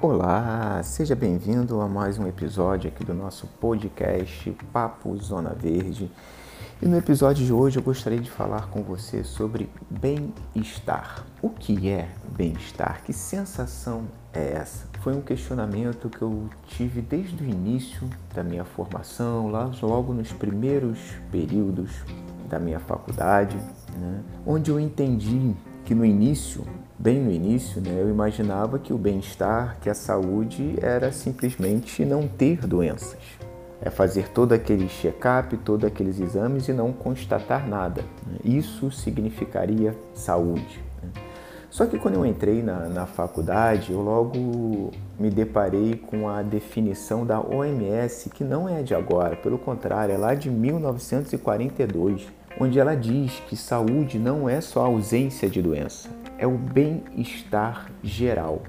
Olá, seja bem-vindo a mais um episódio aqui do nosso podcast Papo Zona Verde. E no episódio de hoje eu gostaria de falar com você sobre bem-estar. O que é bem-estar? Que sensação é essa? Foi um questionamento que eu tive desde o início da minha formação, lá logo nos primeiros períodos da minha faculdade, né? onde eu entendi que no início, bem no início, né, eu imaginava que o bem-estar, que a saúde era simplesmente não ter doenças. É fazer todo aquele check-up, todos aqueles exames e não constatar nada. Isso significaria saúde. Né. Só que quando eu entrei na, na faculdade, eu logo me deparei com a definição da OMS, que não é de agora, pelo contrário, é lá de 1942 onde ela diz que saúde não é só ausência de doença, é o bem-estar geral.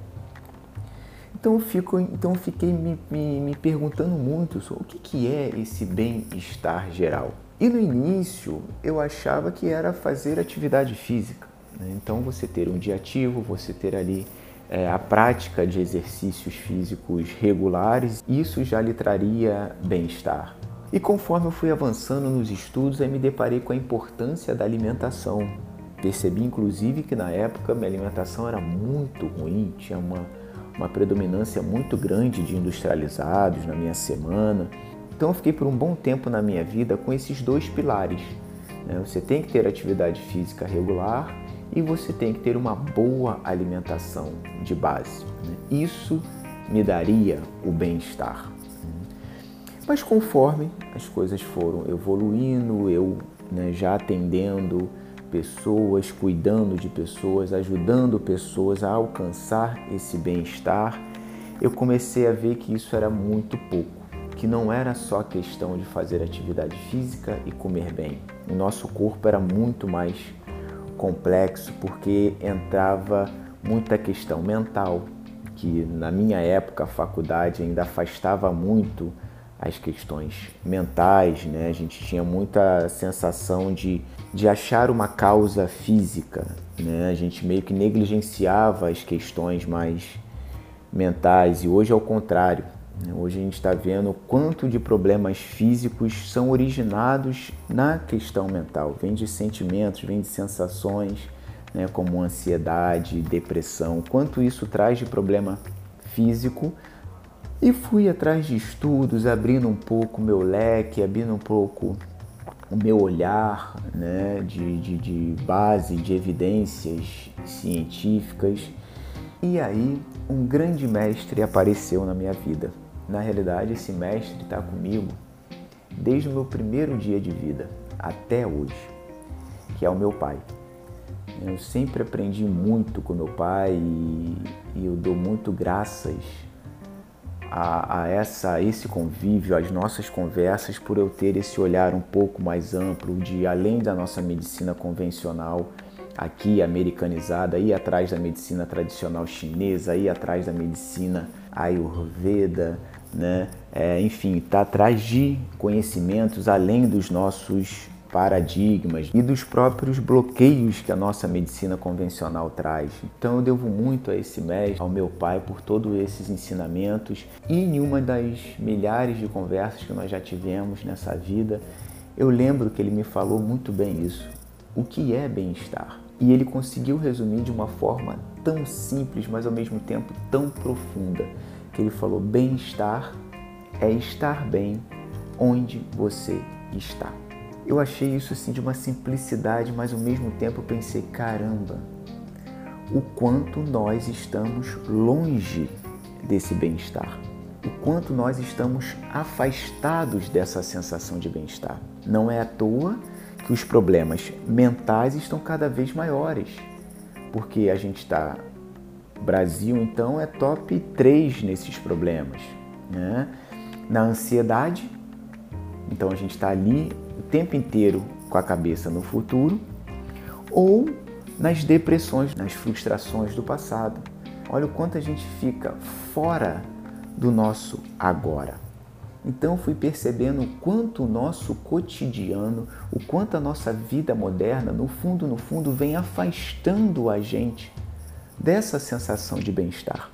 Então eu, fico, então eu fiquei me, me, me perguntando muito sobre o que, que é esse bem-estar geral. E no início eu achava que era fazer atividade física. Né? Então você ter um dia ativo, você ter ali é, a prática de exercícios físicos regulares, isso já lhe traria bem-estar. E conforme eu fui avançando nos estudos, aí me deparei com a importância da alimentação. Percebi, inclusive, que na época minha alimentação era muito ruim, tinha uma, uma predominância muito grande de industrializados na minha semana. Então eu fiquei por um bom tempo na minha vida com esses dois pilares. Né? Você tem que ter atividade física regular e você tem que ter uma boa alimentação de base. Né? Isso me daria o bem-estar. Mas conforme as coisas foram evoluindo, eu né, já atendendo pessoas, cuidando de pessoas, ajudando pessoas a alcançar esse bem-estar, eu comecei a ver que isso era muito pouco, que não era só questão de fazer atividade física e comer bem. O nosso corpo era muito mais complexo porque entrava muita questão mental, que na minha época a faculdade ainda afastava muito as questões mentais, né? A gente tinha muita sensação de, de achar uma causa física, né? A gente meio que negligenciava as questões mais mentais e hoje é o contrário. Né? Hoje a gente está vendo quanto de problemas físicos são originados na questão mental. Vem de sentimentos, vem de sensações, né? como ansiedade, depressão. Quanto isso traz de problema físico e fui atrás de estudos, abrindo um pouco o meu leque, abrindo um pouco o meu olhar né, de, de, de base, de evidências científicas. E aí um grande mestre apareceu na minha vida. Na realidade, esse mestre está comigo desde o meu primeiro dia de vida até hoje, que é o meu pai. Eu sempre aprendi muito com meu pai e, e eu dou muito graças a, a, essa, esse convívio, às nossas conversas, por eu ter esse olhar um pouco mais amplo de além da nossa medicina convencional, aqui americanizada, ir atrás da medicina tradicional chinesa, ir atrás da medicina ayurveda, né? É, enfim, tá atrás de conhecimentos além dos nossos paradigmas e dos próprios bloqueios que a nossa medicina convencional traz. Então eu devo muito a esse mestre, ao meu pai, por todos esses ensinamentos e em uma das milhares de conversas que nós já tivemos nessa vida, eu lembro que ele me falou muito bem isso. O que é bem-estar? E ele conseguiu resumir de uma forma tão simples, mas ao mesmo tempo tão profunda, que ele falou: bem-estar é estar bem onde você está. Eu achei isso assim de uma simplicidade, mas ao mesmo tempo eu pensei, caramba, o quanto nós estamos longe desse bem-estar. O quanto nós estamos afastados dessa sensação de bem-estar. Não é à toa que os problemas mentais estão cada vez maiores, porque a gente está. Brasil, então, é top 3 nesses problemas. Né? Na ansiedade, então a gente está ali tempo inteiro com a cabeça no futuro, ou nas depressões, nas frustrações do passado. Olha o quanto a gente fica fora do nosso agora. Então fui percebendo o quanto o nosso cotidiano, o quanto a nossa vida moderna, no fundo, no fundo, vem afastando a gente dessa sensação de bem-estar.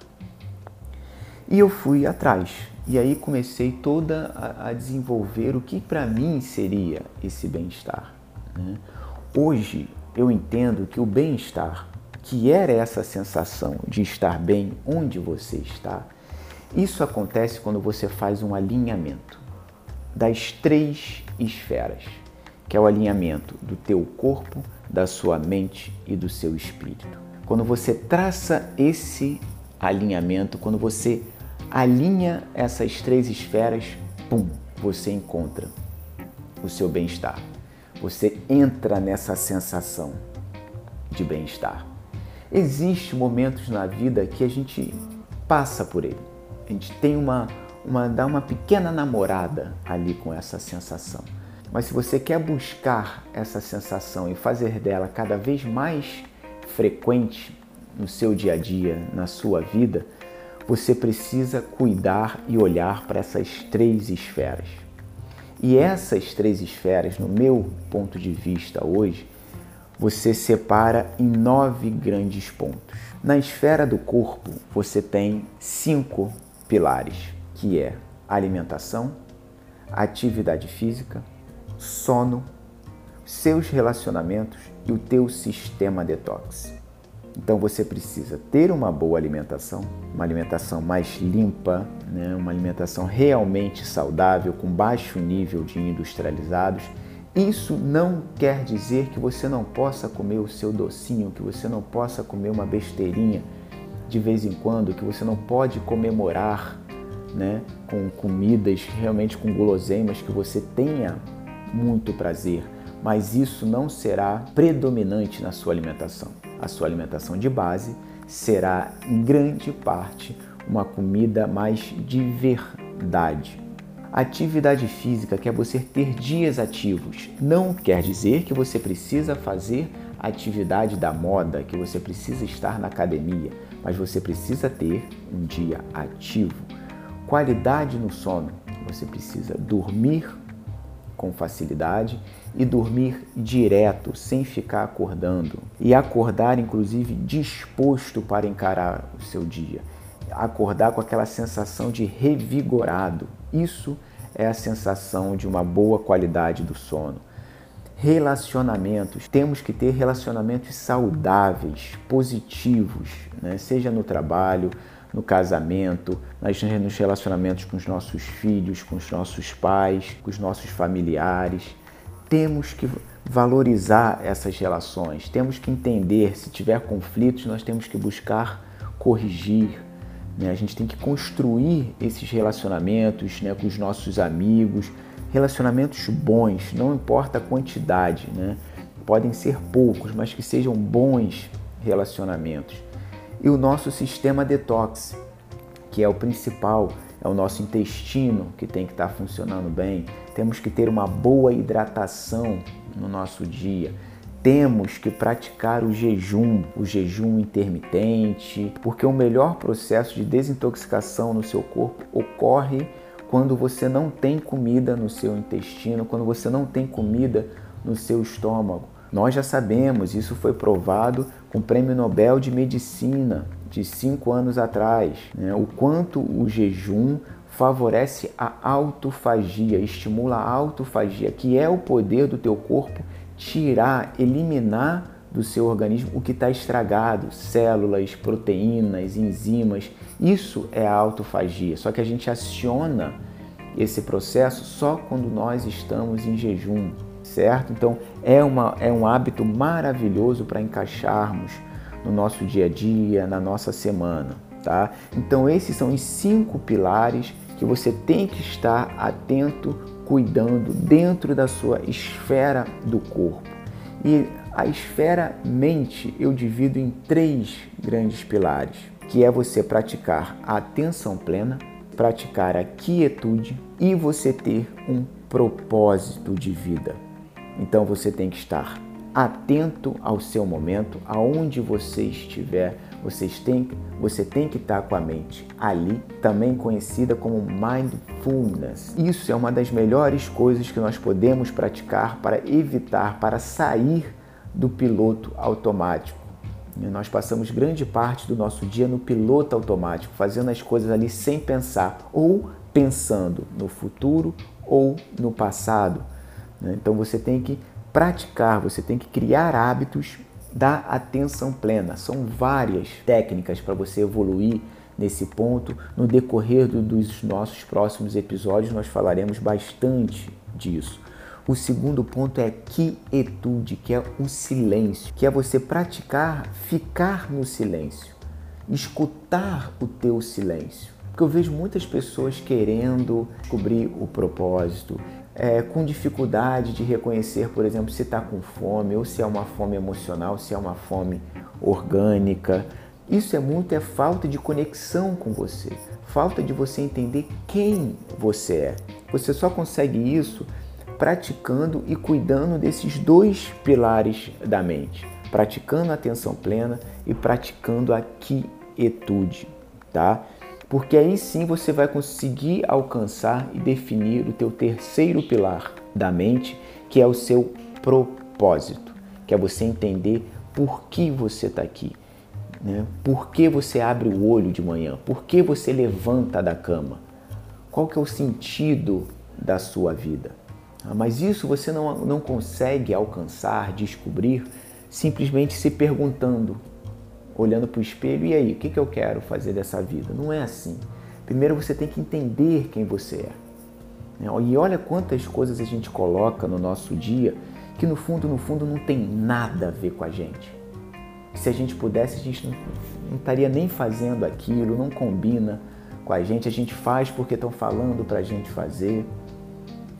E eu fui atrás. E aí comecei toda a, a desenvolver o que para mim seria esse bem-estar. Né? Hoje eu entendo que o bem-estar, que era essa sensação de estar bem onde você está, isso acontece quando você faz um alinhamento das três esferas, que é o alinhamento do teu corpo, da sua mente e do seu espírito. Quando você traça esse alinhamento, quando você alinha essas três esferas, pum, você encontra o seu bem-estar. Você entra nessa sensação de bem-estar. Existem momentos na vida que a gente passa por ele. A gente tem uma, uma dá uma pequena namorada ali com essa sensação. Mas se você quer buscar essa sensação e fazer dela cada vez mais frequente no seu dia a dia, na sua vida, você precisa cuidar e olhar para essas três esferas. E essas três esferas, no meu ponto de vista hoje, você separa em nove grandes pontos. Na esfera do corpo, você tem cinco pilares, que é alimentação, atividade física, sono, seus relacionamentos e o teu sistema detox. Então você precisa ter uma boa alimentação, uma alimentação mais limpa, né? uma alimentação realmente saudável, com baixo nível de industrializados. Isso não quer dizer que você não possa comer o seu docinho, que você não possa comer uma besteirinha de vez em quando, que você não pode comemorar né, com comidas realmente com guloseimas que você tenha muito prazer, mas isso não será predominante na sua alimentação. A sua alimentação de base será em grande parte uma comida mais de verdade. Atividade física quer você ter dias ativos. Não quer dizer que você precisa fazer atividade da moda, que você precisa estar na academia, mas você precisa ter um dia ativo. Qualidade no sono. Você precisa dormir com facilidade e dormir direto, sem ficar acordando. E acordar, inclusive, disposto para encarar o seu dia. Acordar com aquela sensação de revigorado. Isso é a sensação de uma boa qualidade do sono. Relacionamentos. Temos que ter relacionamentos saudáveis, positivos, né? seja no trabalho, no casamento, nos relacionamentos com os nossos filhos, com os nossos pais, com os nossos familiares. Temos que valorizar essas relações, temos que entender se tiver conflitos, nós temos que buscar corrigir. Né? A gente tem que construir esses relacionamentos né, com os nossos amigos, relacionamentos bons, não importa a quantidade, né? podem ser poucos, mas que sejam bons relacionamentos e o nosso sistema detox, que é o principal, é o nosso intestino que tem que estar funcionando bem. Temos que ter uma boa hidratação no nosso dia. Temos que praticar o jejum, o jejum intermitente, porque o melhor processo de desintoxicação no seu corpo ocorre quando você não tem comida no seu intestino, quando você não tem comida no seu estômago. Nós já sabemos, isso foi provado com o Prêmio Nobel de Medicina de cinco anos atrás, né? o quanto o jejum favorece a autofagia, estimula a autofagia, que é o poder do teu corpo tirar, eliminar do seu organismo o que está estragado, células, proteínas, enzimas. Isso é a autofagia. Só que a gente aciona esse processo só quando nós estamos em jejum certo? Então é, uma, é um hábito maravilhoso para encaixarmos no nosso dia a dia, na nossa semana, tá? Então esses são os cinco pilares que você tem que estar atento, cuidando dentro da sua esfera do corpo. E a esfera mente eu divido em três grandes pilares, que é você praticar a atenção plena, praticar a quietude e você ter um propósito de vida. Então você tem que estar atento ao seu momento, aonde você estiver, vocês têm, você tem que estar com a mente ali, também conhecida como mindfulness. Isso é uma das melhores coisas que nós podemos praticar para evitar, para sair do piloto automático. Nós passamos grande parte do nosso dia no piloto automático, fazendo as coisas ali sem pensar, ou pensando no futuro ou no passado. Né? Então você tem que praticar, você tem que criar hábitos da atenção plena. São várias técnicas para você evoluir nesse ponto. No decorrer dos nossos próximos episódios, nós falaremos bastante disso. O segundo ponto é quietude, que é o silêncio, que é você praticar ficar no silêncio, escutar o teu silêncio. Porque eu vejo muitas pessoas querendo descobrir o propósito, é, com dificuldade de reconhecer, por exemplo, se está com fome, ou se é uma fome emocional, se é uma fome orgânica. Isso é muito é falta de conexão com você, falta de você entender quem você é. Você só consegue isso praticando e cuidando desses dois pilares da mente, praticando a atenção plena e praticando a quietude, tá? Porque aí sim você vai conseguir alcançar e definir o teu terceiro pilar da mente, que é o seu propósito, que é você entender por que você está aqui, né? Por que você abre o olho de manhã? Por que você levanta da cama? Qual que é o sentido da sua vida? Ah, mas isso você não, não consegue alcançar, descobrir, simplesmente se perguntando, olhando para o espelho, e aí, o que, que eu quero fazer dessa vida? Não é assim. Primeiro você tem que entender quem você é. Né? E olha quantas coisas a gente coloca no nosso dia que no fundo, no fundo, não tem nada a ver com a gente. Se a gente pudesse, a gente não, não estaria nem fazendo aquilo, não combina com a gente, a gente faz porque estão falando para a gente fazer.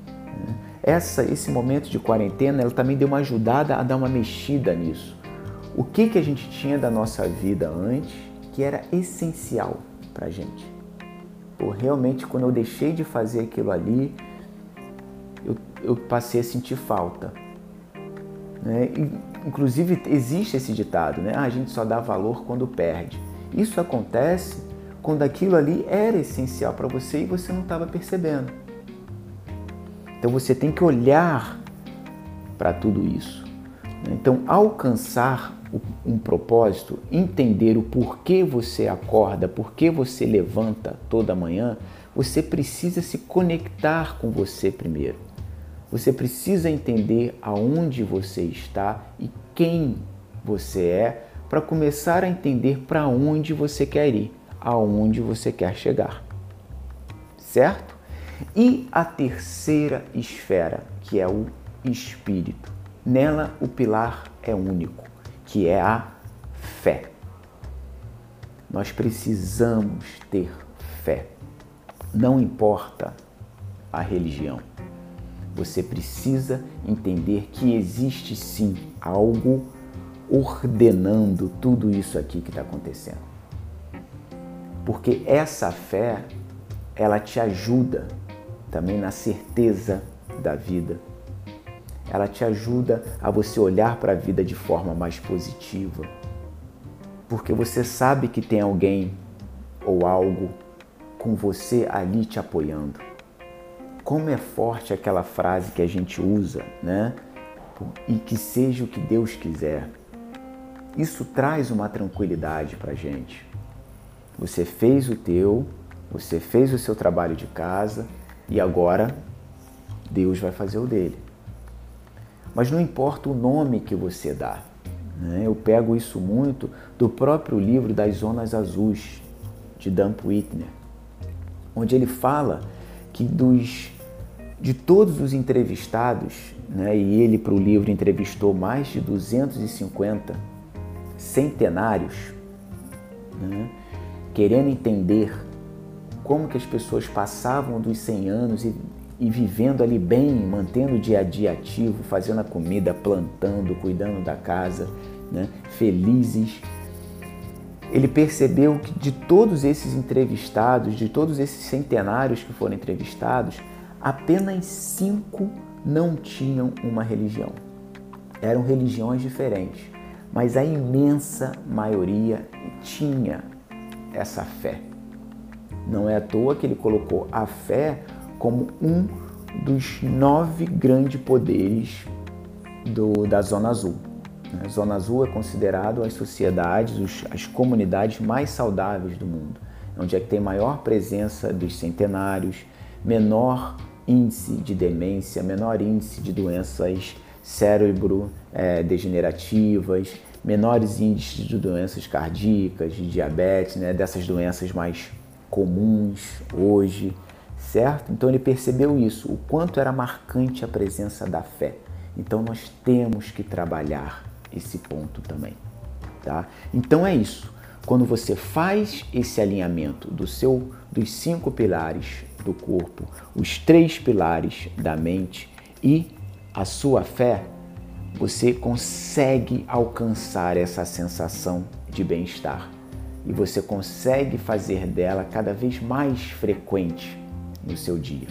Né? essa, esse momento de quarentena ela também deu uma ajudada a dar uma mexida nisso. O que, que a gente tinha da nossa vida antes que era essencial para gente? Pô, realmente, quando eu deixei de fazer aquilo ali, eu, eu passei a sentir falta. Né? E, inclusive, existe esse ditado, né? Ah, a gente só dá valor quando perde. Isso acontece quando aquilo ali era essencial para você e você não estava percebendo. Então você tem que olhar para tudo isso. Então, alcançar um propósito, entender o porquê você acorda, porquê você levanta toda manhã, você precisa se conectar com você primeiro. Você precisa entender aonde você está e quem você é para começar a entender para onde você quer ir, aonde você quer chegar. Certo? E a terceira esfera, que é o espírito. Nela o pilar é único, que é a fé. Nós precisamos ter fé. Não importa a religião. Você precisa entender que existe sim algo ordenando tudo isso aqui que está acontecendo. Porque essa fé, ela te ajuda também na certeza da vida. Ela te ajuda a você olhar para a vida de forma mais positiva, porque você sabe que tem alguém ou algo com você ali te apoiando. Como é forte aquela frase que a gente usa, né? E que seja o que Deus quiser. Isso traz uma tranquilidade para gente. Você fez o teu, você fez o seu trabalho de casa, e agora Deus vai fazer o dele. Mas não importa o nome que você dá. Né? Eu pego isso muito do próprio livro das Zonas Azuis, de Dan Whitner, onde ele fala que dos de todos os entrevistados, né, e ele para o livro entrevistou mais de 250 centenários, né, querendo entender como que as pessoas passavam dos 100 anos e, e vivendo ali bem, mantendo o dia a dia ativo, fazendo a comida, plantando, cuidando da casa, né? felizes. Ele percebeu que de todos esses entrevistados, de todos esses centenários que foram entrevistados, apenas cinco não tinham uma religião. Eram religiões diferentes, mas a imensa maioria tinha essa fé. Não é à toa que ele colocou a fé como um dos nove grandes poderes do, da Zona Azul. Né? Zona Azul é considerado as sociedades, os, as comunidades mais saudáveis do mundo, onde é que tem maior presença dos centenários, menor índice de demência, menor índice de doenças cérebro é, degenerativas, menores índices de doenças cardíacas, de diabetes, né, dessas doenças mais comuns hoje, certo? Então ele percebeu isso, o quanto era marcante a presença da fé. Então nós temos que trabalhar esse ponto também, tá? Então é isso. Quando você faz esse alinhamento do seu dos cinco pilares do corpo, os três pilares da mente e a sua fé, você consegue alcançar essa sensação de bem-estar e você consegue fazer dela cada vez mais frequente no seu dia.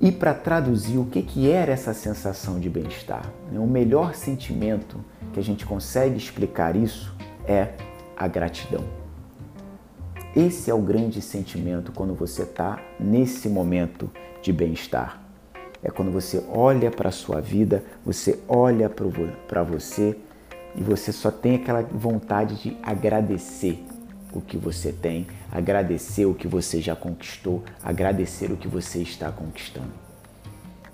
E para traduzir o que, que era essa sensação de bem-estar, né? o melhor sentimento que a gente consegue explicar isso é a gratidão. Esse é o grande sentimento quando você está nesse momento de bem-estar. É quando você olha para a sua vida, você olha para você e você só tem aquela vontade de agradecer o que você tem, agradecer o que você já conquistou, agradecer o que você está conquistando.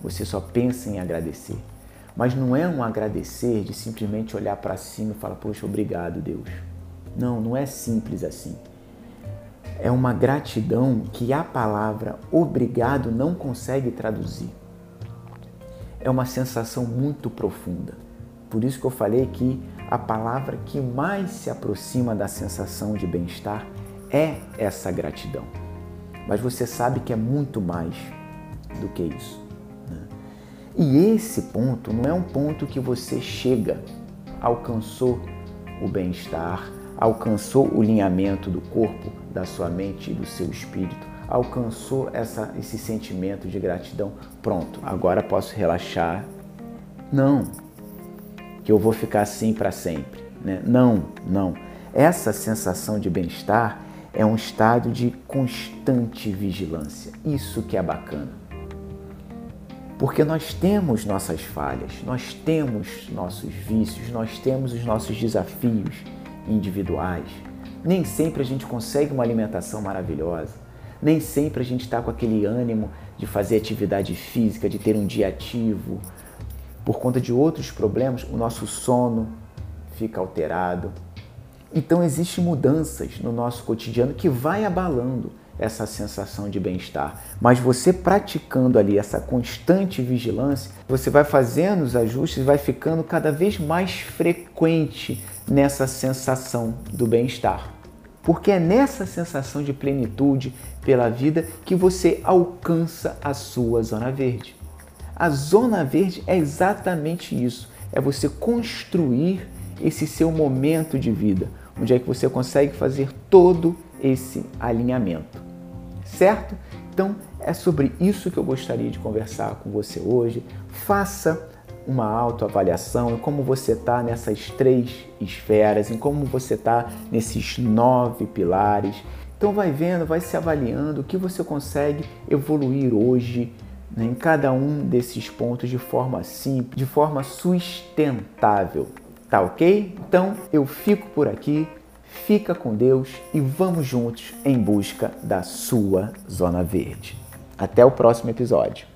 Você só pensa em agradecer. Mas não é um agradecer de simplesmente olhar para cima e falar, poxa, obrigado, Deus. Não, não é simples assim. É uma gratidão que a palavra obrigado não consegue traduzir. É uma sensação muito profunda. Por isso que eu falei que a palavra que mais se aproxima da sensação de bem-estar é essa gratidão. Mas você sabe que é muito mais do que isso. Né? E esse ponto não é um ponto que você chega, alcançou o bem-estar, alcançou o alinhamento do corpo, da sua mente e do seu espírito, alcançou essa, esse sentimento de gratidão. Pronto, agora posso relaxar. Não, que eu vou ficar assim para sempre. Né? Não, não. Essa sensação de bem-estar é um estado de constante vigilância. Isso que é bacana. Porque nós temos nossas falhas, nós temos nossos vícios, nós temos os nossos desafios individuais. Nem sempre a gente consegue uma alimentação maravilhosa, nem sempre a gente está com aquele ânimo de fazer atividade física, de ter um dia ativo, por conta de outros problemas, o nosso sono fica alterado. Então existem mudanças no nosso cotidiano que vai abalando essa sensação de bem-estar. Mas você praticando ali essa constante vigilância, você vai fazendo os ajustes e vai ficando cada vez mais frequente nessa sensação do bem-estar. Porque é nessa sensação de plenitude pela vida que você alcança a sua zona verde. A zona verde é exatamente isso. É você construir esse seu momento de vida, onde é que você consegue fazer todo esse alinhamento. Certo? Então, é sobre isso que eu gostaria de conversar com você hoje. Faça uma autoavaliação em como você está nessas três esferas, em como você está nesses nove pilares. Então, vai vendo, vai se avaliando o que você consegue evoluir hoje né, em cada um desses pontos de forma simples, de forma sustentável. Tá ok? Então eu fico por aqui, fica com Deus e vamos juntos em busca da sua zona verde. Até o próximo episódio.